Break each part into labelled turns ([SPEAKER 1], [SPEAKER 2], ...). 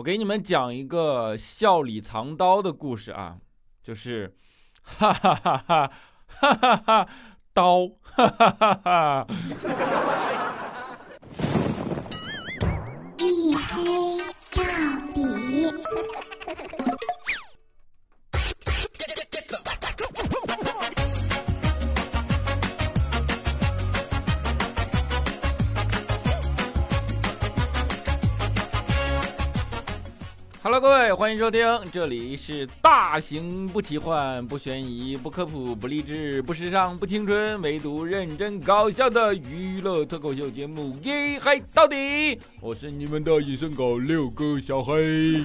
[SPEAKER 1] 我给你们讲一个笑里藏刀的故事啊，就是哈哈哈哈哈哈哈刀哈哈哈哈。各位，欢迎收听，这里是大型不奇幻、不悬疑、不科普、不励志、不时尚、不青春，唯独认真搞笑的娱乐脱口秀节目《一黑到底》。我是你们的隐身狗六哥小黑。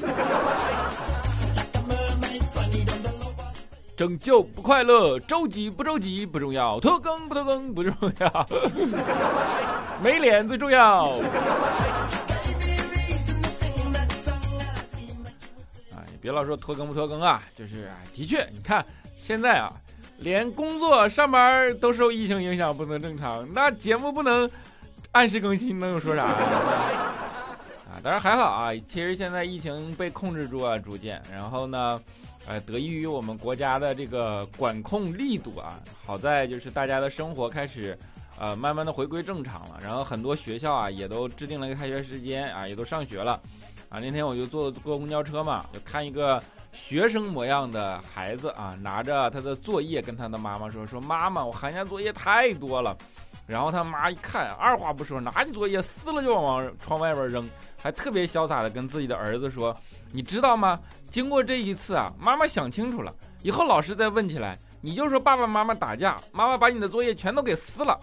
[SPEAKER 1] 拯救不快乐，周几不周几不重要，拖更不拖更不重要，没脸最重要。别老说拖更不拖更啊，就是的确，你看现在啊，连工作上班都受疫情影响不能正常，那节目不能按时更新，能有说啥 啊？当然还好啊，其实现在疫情被控制住啊，逐渐，然后呢，呃，得益于我们国家的这个管控力度啊，好在就是大家的生活开始呃慢慢的回归正常了，然后很多学校啊也都制定了一个开学时间啊，也都上学了。啊，那天我就坐坐公交车嘛，就看一个学生模样的孩子啊，拿着他的作业跟他的妈妈说：“说妈妈，我寒假作业太多了。”然后他妈一看，二话不说，拿起作业撕了就往窗外边扔，还特别潇洒的跟自己的儿子说：“你知道吗？经过这一次啊，妈妈想清楚了，以后老师再问起来，你就说爸爸妈妈打架，妈妈把你的作业全都给撕了。”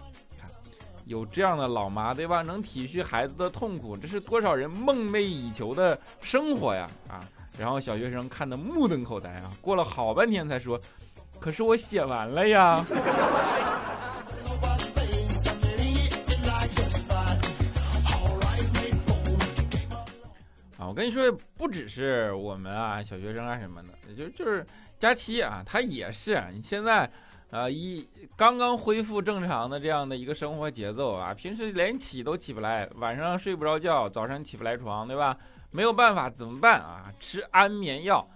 [SPEAKER 1] 有这样的老妈，对吧？能体恤孩子的痛苦，这是多少人梦寐以求的生活呀！啊，然后小学生看得目瞪口呆啊，过了好半天才说：“可是我写完了呀。”啊，我跟你说，不只是我们啊，小学生啊什么的，就就是佳期啊，他也是。你现在。啊，一刚刚恢复正常的这样的一个生活节奏啊，平时连起都起不来，晚上睡不着觉，早上起不来床，对吧？没有办法，怎么办啊？吃安眠药。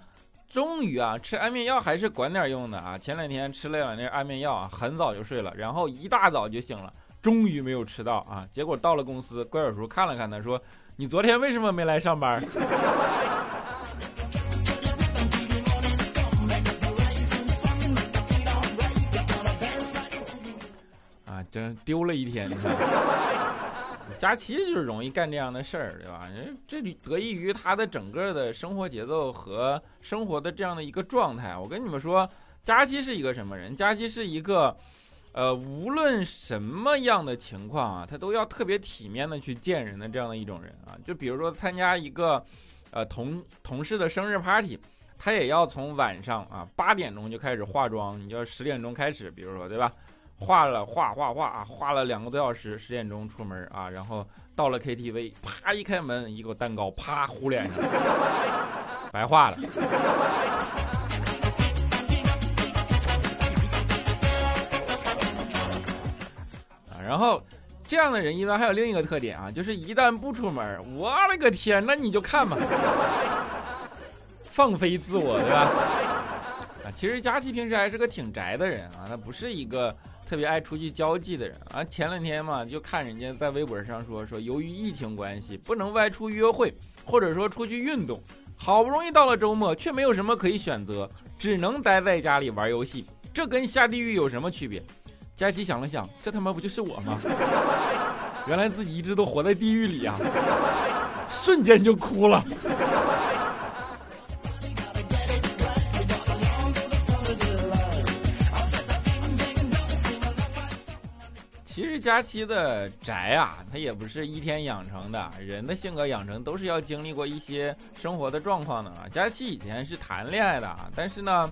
[SPEAKER 1] 终于啊，吃安眠药还是管点用的啊。前两天吃了两粒安眠药啊，很早就睡了，然后一大早就醒了，终于没有迟到啊。结果到了公司，怪叔叔看了看他，说：“你昨天为什么没来上班？” 真丢了一天，佳琪就是容易干这样的事儿，对吧？这得益于他的整个的生活节奏和生活的这样的一个状态。我跟你们说，佳琪是一个什么人？佳琪是一个，呃，无论什么样的情况啊，他都要特别体面的去见人的这样的一种人啊。就比如说参加一个，呃，同同事的生日 party，他也要从晚上啊八点钟就开始化妆，你就十点钟开始，比如说，对吧？画了画画画啊，画了两个多小时，十点钟出门啊，然后到了 KTV，啪一开门，一个蛋糕啪糊脸上，白画了。啊，然后这样的人一般还有另一个特点啊，就是一旦不出门，我勒个天，那你就看吧，放飞自我，对吧？啊，其实佳琪平时还是个挺宅的人啊，他不是一个。特别爱出去交际的人啊，前两天嘛，就看人家在微博上说说，由于疫情关系，不能外出约会，或者说出去运动，好不容易到了周末，却没有什么可以选择，只能待在家里玩游戏，这跟下地狱有什么区别？佳琪想了想，这他妈不就是我吗？原来自己一直都活在地狱里啊，瞬间就哭了。其实佳期的宅啊，他也不是一天养成的，人的性格养成都是要经历过一些生活的状况的啊。佳期以前是谈恋爱的啊，但是呢，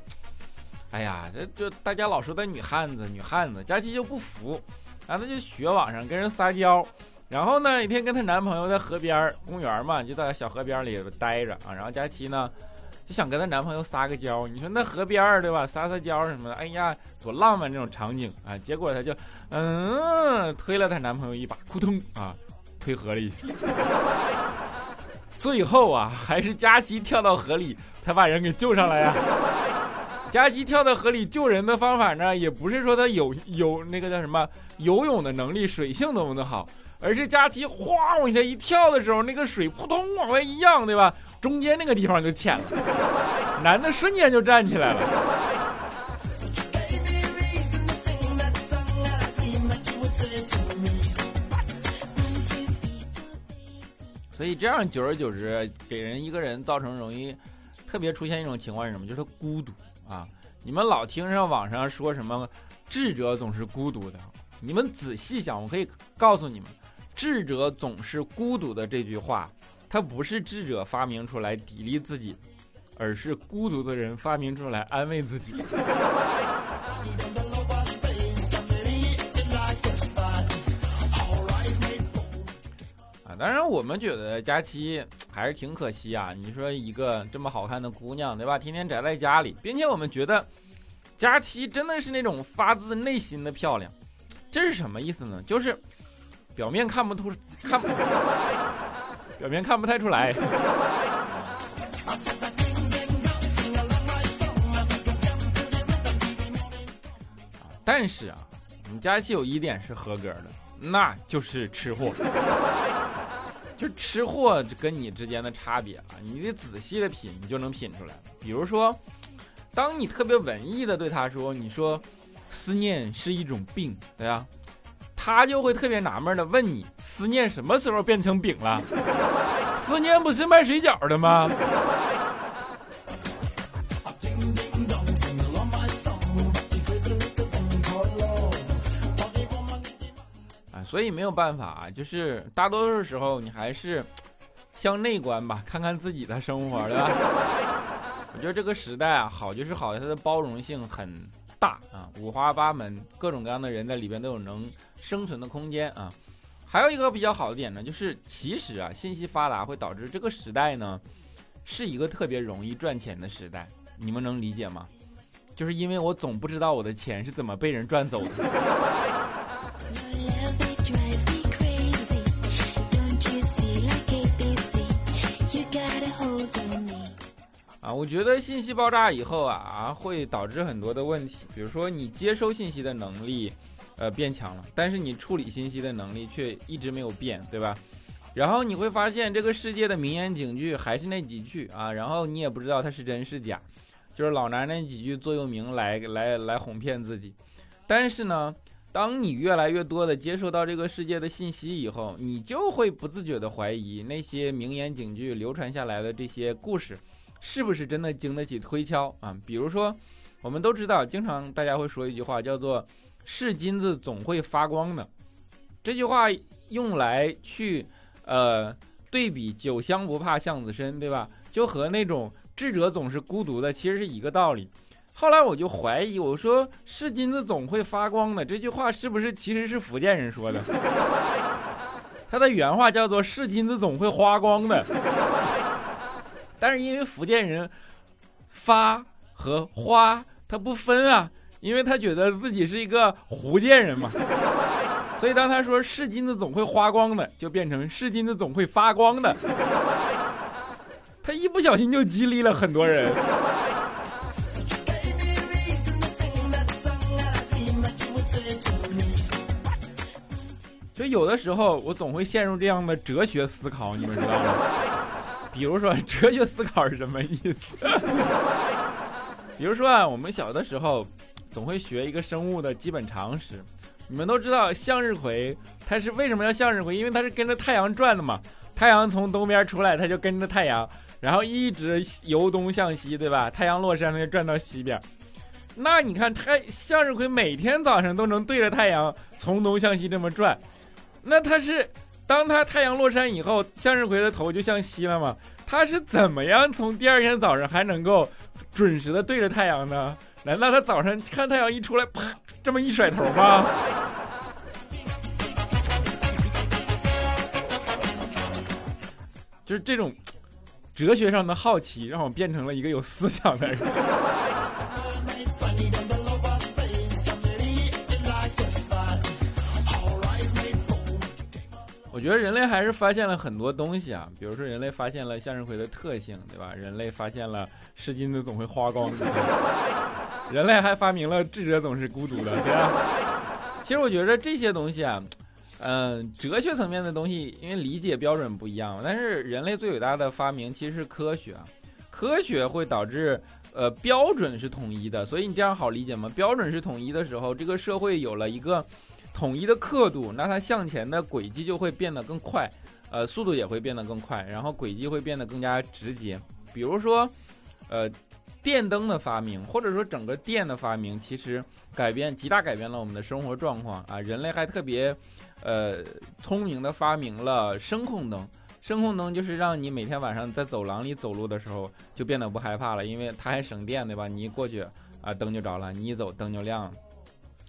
[SPEAKER 1] 哎呀，这就大家老说的女汉子，女汉子，佳期就不服，然后他就学网上跟人撒娇，然后呢，一天跟她男朋友在河边公园嘛，就在小河边里待着啊，然后佳琪呢。就想跟她男朋友撒个娇，你说那河边儿对吧？撒撒娇什么的，哎呀，多浪漫这种场景啊！结果她就，嗯，推了她男朋友一把，扑通啊，推河里去。最后啊，还是佳琪跳到河里才把人给救上来呀。佳琪跳到河里救人的方法呢，也不是说他有有那个叫什么游泳的能力，水性多么的好，而是佳琪哗往下一跳的时候，那个水扑通往外一漾，对吧？中间那个地方就浅了，男的瞬间就站起来了。所以这样久而久之，给人一个人造成容易特别出现一种情况是什么？就是孤独啊！你们老听上网上说什么智者总是孤独的，你们仔细想，我可以告诉你们，智者总是孤独的这句话，它不是智者发明出来砥砺自己，而是孤独的人发明出来安慰自己。啊当然，我们觉得佳期还是挺可惜啊。你说一个这么好看的姑娘，对吧？天天宅在家里，并且我们觉得佳期真的是那种发自内心的漂亮。这是什么意思呢？就是表面看不出，看不表面看不太出来。但是啊，我们佳期有一点是合格的，那就是吃货。就吃货跟你之间的差别啊，你得仔细的品，你就能品出来。比如说，当你特别文艺的对他说：“你说，思念是一种病，对吧？”他就会特别纳闷的问你：“思念什么时候变成饼了？思念不是卖水饺的吗？”啊所以没有办法啊，就是大多数时候你还是向内观吧，看看自己的生活，对吧？我觉得这个时代啊，好就是好在它的包容性很大啊，五花八门，各种各样的人在里边都有能生存的空间啊。还有一个比较好的点呢，就是其实啊，信息发达会导致这个时代呢，是一个特别容易赚钱的时代。你们能理解吗？就是因为我总不知道我的钱是怎么被人赚走的。啊，我觉得信息爆炸以后啊，会导致很多的问题。比如说，你接收信息的能力，呃，变强了，但是你处理信息的能力却一直没有变，对吧？然后你会发现，这个世界的名言警句还是那几句啊，然后你也不知道它是真是假，就是老拿那几句座右铭来来来哄骗自己。但是呢，当你越来越多的接受到这个世界的信息以后，你就会不自觉的怀疑那些名言警句流传下来的这些故事。是不是真的经得起推敲啊？比如说，我们都知道，经常大家会说一句话，叫做“是金子总会发光的”。这句话用来去呃对比“酒香不怕巷子深”，对吧？就和那种智者总是孤独的，其实是一个道理。后来我就怀疑，我说“是金子总会发光的”这句话是不是其实是福建人说的？他的原话叫做“是金子总会花光的”。但是因为福建人发和花他不分啊，因为他觉得自己是一个福建人嘛，所以当他说是金子总会花光的，就变成是金子总会发光的。他一不小心就激励了很多人。就有的时候我总会陷入这样的哲学思考，你们知道吗？比如说，哲学思考是什么意思？比如说啊，我们小的时候总会学一个生物的基本常识。你们都知道向日葵它是为什么要向日葵？因为它是跟着太阳转的嘛。太阳从东边出来，它就跟着太阳，然后一直由东向西，对吧？太阳落山，它就转到西边。那你看，太向日葵每天早上都能对着太阳从东向西这么转，那它是？当他太阳落山以后，向日葵的头就向西了嘛？他是怎么样从第二天早上还能够准时的对着太阳呢？难道他早上看太阳一出来，啪这么一甩头吗？就是这种哲学上的好奇，让我变成了一个有思想的人。觉得人类还是发现了很多东西啊，比如说人类发现了向日葵的特性，对吧？人类发现了湿巾子总会花光，人类还发明了智者总是孤独的，对吧？其实我觉得这些东西啊，嗯，哲学层面的东西，因为理解标准不一样，但是人类最伟大的发明其实是科学啊，科学会导致呃标准是统一的，所以你这样好理解吗？标准是统一的时候，这个社会有了一个。统一的刻度，那它向前的轨迹就会变得更快，呃，速度也会变得更快，然后轨迹会变得更加直接。比如说，呃，电灯的发明，或者说整个电的发明，其实改变极大改变了我们的生活状况啊。人类还特别，呃，聪明的发明了声控灯。声控灯就是让你每天晚上在走廊里走路的时候就变得不害怕了，因为它还省电，对吧？你一过去啊，灯就着了；你一走，灯就亮了。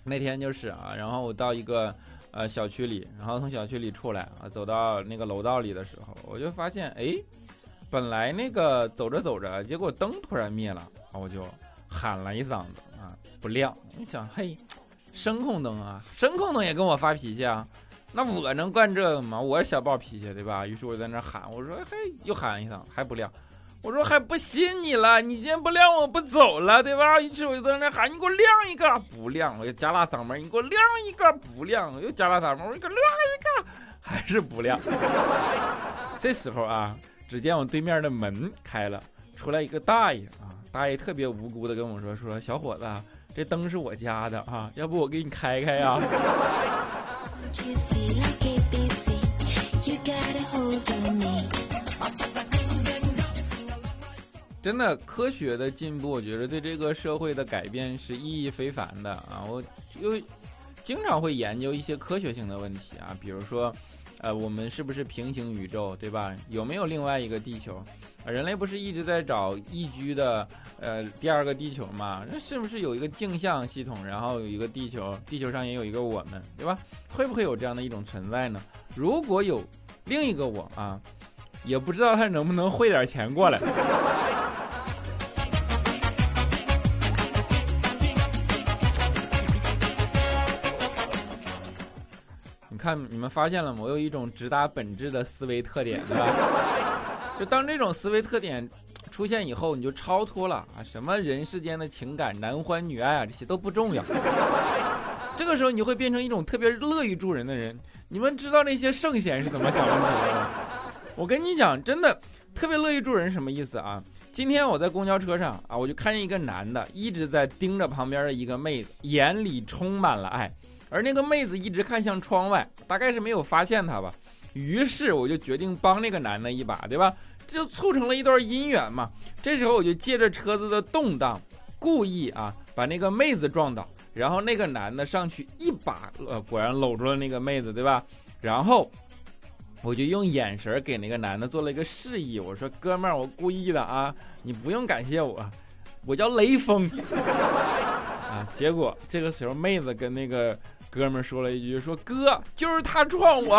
[SPEAKER 1] 那天就是啊，然后我到一个呃小区里，然后从小区里出来啊，走到那个楼道里的时候，我就发现，哎，本来那个走着走着，结果灯突然灭了，啊，我就喊了一嗓子啊，不亮。我想，嘿，声控灯啊，声控灯也跟我发脾气啊，那我能惯这个吗？我小暴脾气，对吧？于是我在那喊，我说，嘿，又喊一嗓，还不亮。我说还不信你了，你今天不亮我不走了，对吧？于是我就在那喊，你给我亮一个，不亮，我就加大嗓门，你给我亮一个，不亮，我又加大嗓门，我给亮一个，还是不亮。这时候啊，只见我对面的门开了，出来一个大爷啊，大爷特别无辜的跟我说，说小伙子，这灯是我家的啊，要不我给你开开呀。真的，科学的进步，我觉得对这个社会的改变是意义非凡的啊！我又经常会研究一些科学性的问题啊，比如说，呃，我们是不是平行宇宙，对吧？有没有另外一个地球？人类不是一直在找宜居的呃第二个地球吗？那是不是有一个镜像系统，然后有一个地球，地球上也有一个我们，对吧？会不会有这样的一种存在呢？如果有另一个我啊，也不知道他能不能汇点钱过来。看你们发现了吗？我有一种直达本质的思维特点，对吧？就当这种思维特点出现以后，你就超脱了啊！什么人世间的情感、男欢女爱啊，这些都不重要。这个时候，你会变成一种特别乐于助人的人。你们知道那些圣贤是怎么想问题的吗？我跟你讲，真的特别乐于助人什么意思啊？今天我在公交车上啊，我就看见一个男的一直在盯着旁边的一个妹子，眼里充满了爱。而那个妹子一直看向窗外，大概是没有发现他吧。于是我就决定帮那个男的一把，对吧？这就促成了一段姻缘嘛。这时候我就借着车子的动荡，故意啊把那个妹子撞倒，然后那个男的上去一把，呃，果然搂住了那个妹子，对吧？然后我就用眼神给那个男的做了一个示意，我说：“哥们儿，我故意的啊，你不用感谢我，我叫雷锋。”啊，结果这个时候妹子跟那个。哥们说了一句：“说哥，就是他撞我。”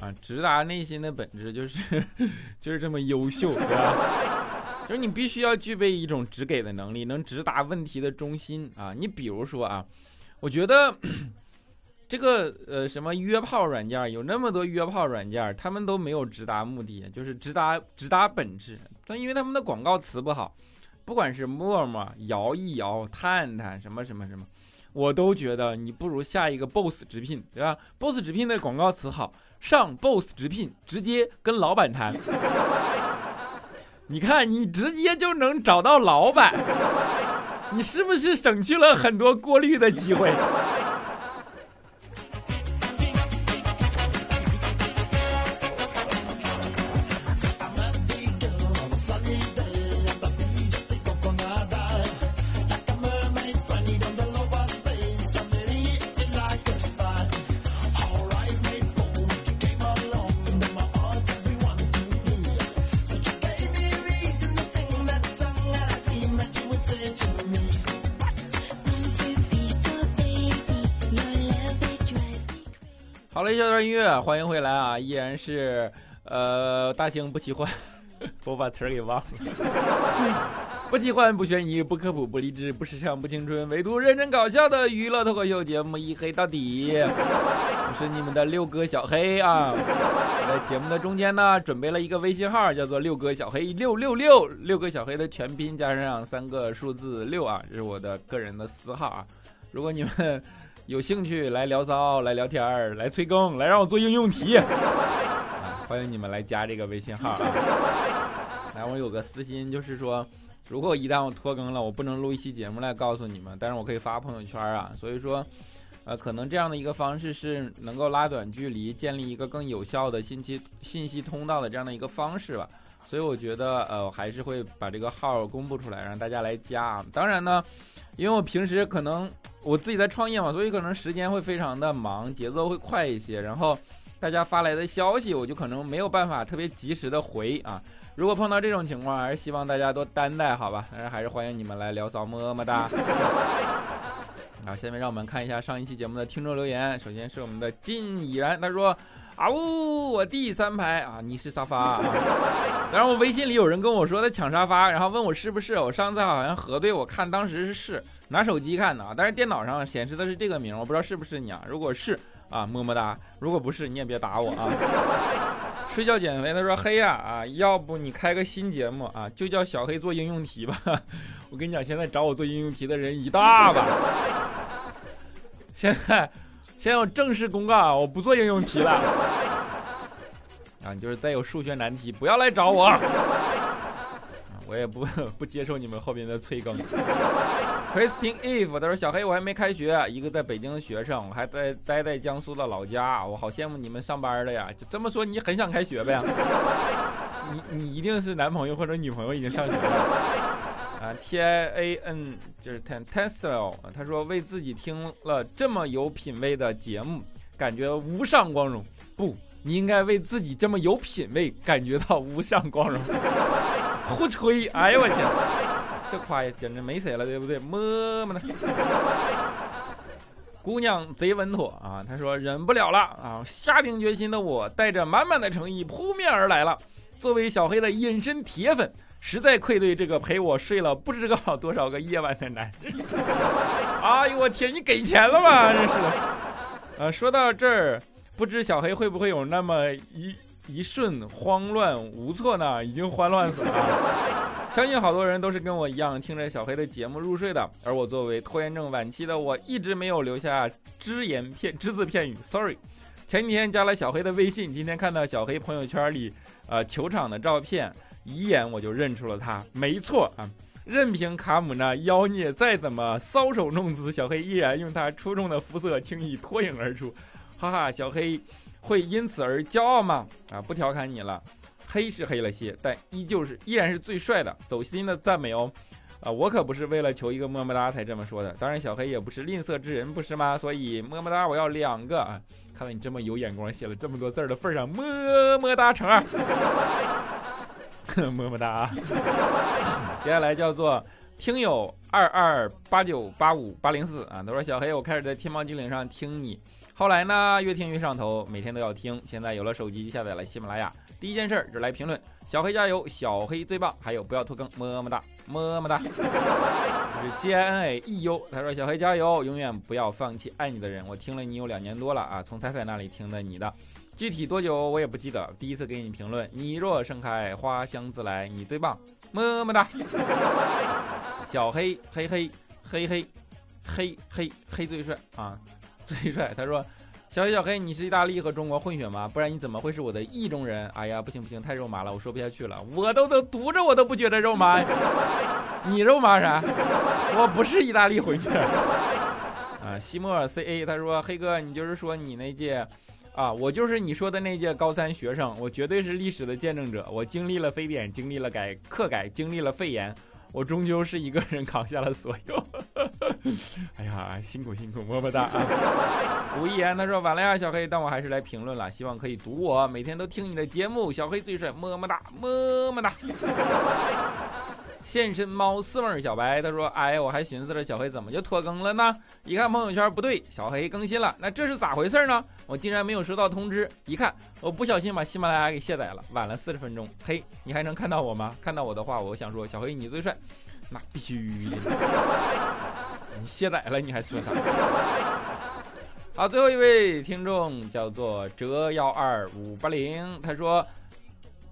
[SPEAKER 1] 啊，直达内心的本质就是，就是这么优秀，对吧？就是你必须要具备一种直给的能力，能直达问题的中心啊。你比如说啊，我觉得。这个呃什么约炮软件有那么多约炮软件，他们都没有直达目的，就是直达直达本质。但因为他们的广告词不好，不管是陌陌、摇一摇、探探什么什么什么，我都觉得你不如下一个 Boss 直聘，对吧？Boss 直聘的广告词好，上 Boss 直聘直接跟老板谈。你看你直接就能找到老板，你是不是省去了很多过滤的机会？音乐，欢迎回来啊！依然是，呃，大兴不齐欢，我把词儿给忘了。不奇幻，不悬疑，不科普，不励志，不时尚，不青春，唯独认真搞笑的娱乐脱口秀节目一黑到底。我是你们的六哥小黑啊！在节目的中间呢，准备了一个微信号，叫做六哥小黑六六六，六哥小黑的全拼加上三个数字六啊，这是我的个人的私号啊。如果你们有兴趣来聊骚、来聊天儿、来催更、来让我做应用题，欢迎你们来加这个微信号啊。来，我有个私心，就是说。如果一旦我拖更了，我不能录一期节目来告诉你们，但是我可以发朋友圈啊。所以说，呃，可能这样的一个方式是能够拉短距离，建立一个更有效的信息信息通道的这样的一个方式吧。所以我觉得，呃，我还是会把这个号公布出来，让大家来加。当然呢，因为我平时可能我自己在创业嘛，所以可能时间会非常的忙，节奏会快一些，然后大家发来的消息，我就可能没有办法特别及时的回啊。如果碰到这种情况，还是希望大家多担待，好吧？但是还是欢迎你们来聊骚，么么哒。好，下面让我们看一下上一期节目的听众留言。首先是我们的金已然，他说：“啊呜，我第三排啊，你是沙发。”啊。然后我微信里有人跟我说他抢沙发，然后问我是不是。我上次好像核对，我看当时是是，拿手机看的啊，但是电脑上显示的是这个名，我不知道是不是你啊。如果是啊，么么哒；如果不是，你也别打我啊。睡觉减肥，他说黑呀啊，要不你开个新节目啊，就叫小黑做应用题吧。我跟你讲，现在找我做应用题的人一大把。现在，现在我正式公告啊，我不做应用题了。啊，你就是再有数学难题，不要来找我。我也不 不接受你们后边的催更。Christine Eve，他说小黑我还没开学，一个在北京的学生，我还在待在江苏的老家，我好羡慕你们上班的呀。就这么说，你很想开学呗？你你一定是男朋友或者女朋友已经上学了啊？T I A N 就是 Ten Tesla，他说为自己听了这么有品位的节目感觉无上光荣。不，你应该为自己这么有品位感觉到无上光荣。胡吹！哎呦我天，这夸也简直没谁了，对不对？么么的，姑娘贼稳妥啊！她说忍不了了啊！下定决心的我，带着满满的诚意扑面而来了。作为小黑的隐身铁粉，实在愧对这个陪我睡了不知道多少个夜晚的男人。哎呦我天，你给钱了吗？真是的。呃，说到这儿，不知小黑会不会有那么一。一瞬慌乱无措呢，已经慌乱死了。相信好多人都是跟我一样听着小黑的节目入睡的，而我作为拖延症晚期的我，一直没有留下只言片只字片语。Sorry，前几天加了小黑的微信，今天看到小黑朋友圈里呃球场的照片，一眼我就认出了他。没错啊，任凭卡姆那妖孽再怎么搔首弄姿，小黑依然用他出众的肤色轻易脱颖而出。哈哈，小黑。会因此而骄傲吗？啊，不调侃你了，黑是黑了些，但依旧是依然是最帅的，走心的赞美哦。啊，我可不是为了求一个么么哒才这么说的，当然小黑也不是吝啬之人，不是吗？所以么么哒我要两个啊！看到你这么有眼光，写了这么多字的份上，么么哒乘二，么么哒。接下来叫做听友二二八九八五八零四啊，他说小黑，我开始在天猫精灵上听你。后来呢，越听越上头，每天都要听。现在有了手机，下载了喜马拉雅。第一件事就来评论：小黑加油，小黑最棒。还有不要拖更，么么哒，么么哒。是 J I N A E U，他说小黑加油，永远不要放弃爱你的人。我听了你有两年多了啊，从彩彩那里听的你的，具体多久我也不记得。第一次给你评论，你若盛开，花香自来，你最棒，么么哒。小黑嘿嘿嘿嘿嘿嘿嘿最帅啊！最帅，他说：“小黑小黑，你是意大利和中国混血吗？不然你怎么会是我的意中人？哎呀，不行不行，太肉麻了，我说不下去了。我都都读着我都不觉得肉麻，你肉麻啥？我不是意大利混血。啊，西莫尔 C A，他说黑哥，你就是说你那届，啊，我就是你说的那届高三学生，我绝对是历史的见证者。我经历了非典，经历了改课改，经历了肺炎。”我终究是一个人扛下了所有，哎呀，辛苦辛苦，么么哒啊！吴一言他说晚了呀，小黑，但我还是来评论了，希望可以读我，每天都听你的节目，小黑最帅，么么哒，么么哒。现身猫四妹小白，他说：“哎，我还寻思着小黑怎么就拖更了呢？一看朋友圈不对，小黑更新了，那这是咋回事呢？我竟然没有收到通知。一看，我不小心把喜马拉雅给卸载了，晚了四十分钟。嘿，你还能看到我吗？看到我的话，我想说，小黑你最帅，那必须的。你卸载了，你还说啥？好，最后一位听众叫做折幺二五八零，他说。”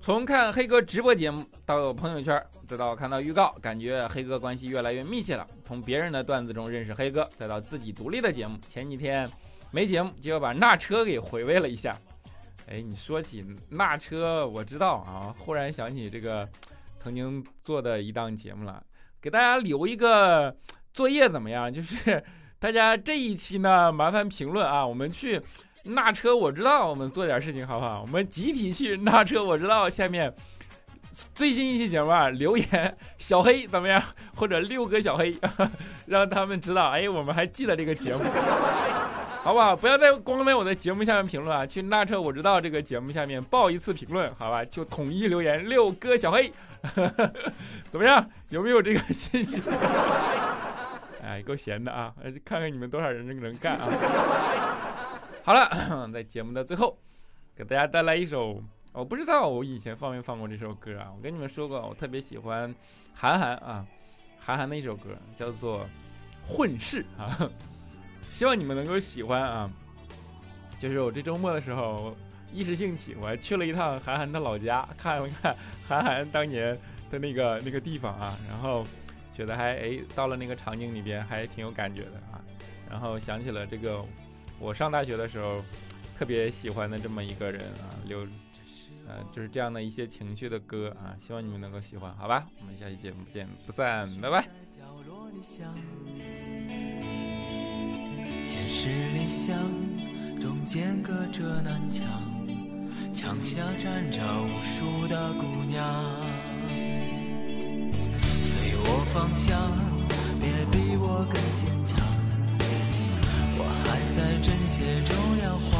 [SPEAKER 1] 从看黑哥直播节目到朋友圈，再到看到预告，感觉黑哥关系越来越密切了。从别人的段子中认识黑哥，再到自己独立的节目，前几天没节目就要把那车给回味了一下。哎，你说起那车，我知道啊，忽然想起这个曾经做的一档节目了，给大家留一个作业怎么样？就是 大家这一期呢，麻烦评论啊，我们去。那车我知道，我们做点事情好不好？我们集体去那车我知道。下面最新一期节目啊，留言小黑怎么样？或者六哥小黑，让他们知道，哎，我们还记得这个节目，好不好？不要再光在我的节目下面评论啊！去那车我知道这个节目下面报一次评论，好吧？就统一留言六哥小黑，怎么样？有没有这个信息？哎，够闲的啊！看看你们多少人能干啊！好了，在节目的最后，给大家带来一首，我不知道我以前放没放过这首歌啊。我跟你们说过，我特别喜欢韩寒啊，韩寒的一首歌叫做《混世》啊，希望你们能够喜欢啊。就是我这周末的时候，一时兴起，我还去了一趟韩寒的老家，看了看韩寒当年的那个那个地方啊，然后觉得还哎，到了那个场景里边还挺有感觉的啊，然后想起了这个。我上大学的时候，特别喜欢的这么一个人啊，刘，呃，就是这样的一些情绪的歌啊，希望你们能够喜欢，好吧？我们下期节目不见不散，拜拜。现实理想中间隔着南墙，墙下站着无数的姑娘，我方向，别比我更坚强。我还在针线中摇晃，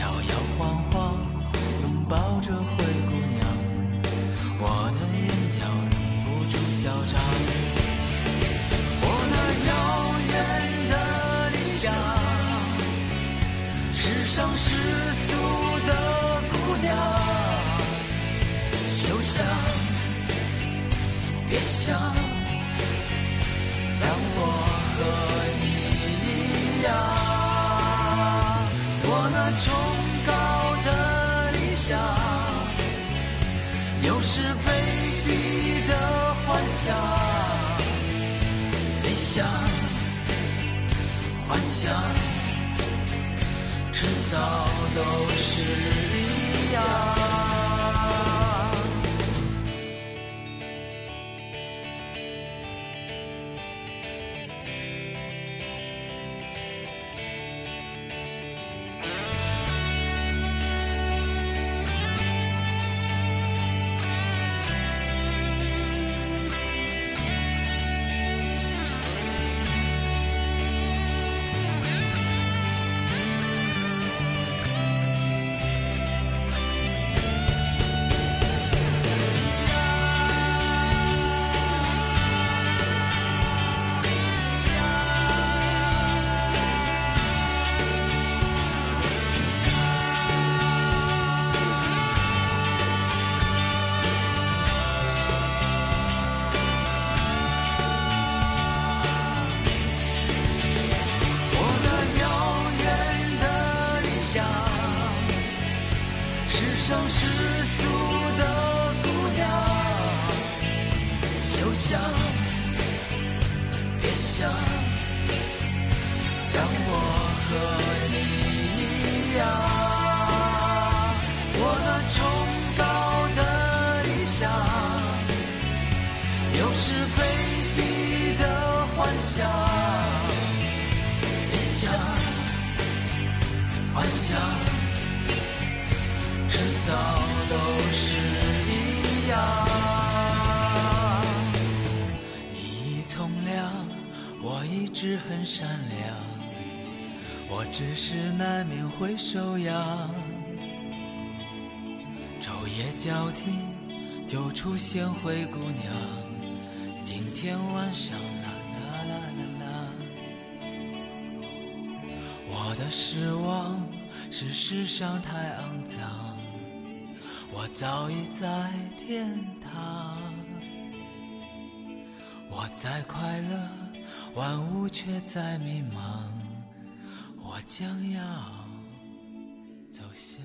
[SPEAKER 1] 摇摇晃晃，拥抱着是很善良，我只是难免会手痒，昼夜交替，
[SPEAKER 2] 就出现灰姑娘。今天晚上啦啦啦啦啦，我的失望是世上太肮脏，我早已在天堂。我在快乐，万物却在迷茫，我将要走向。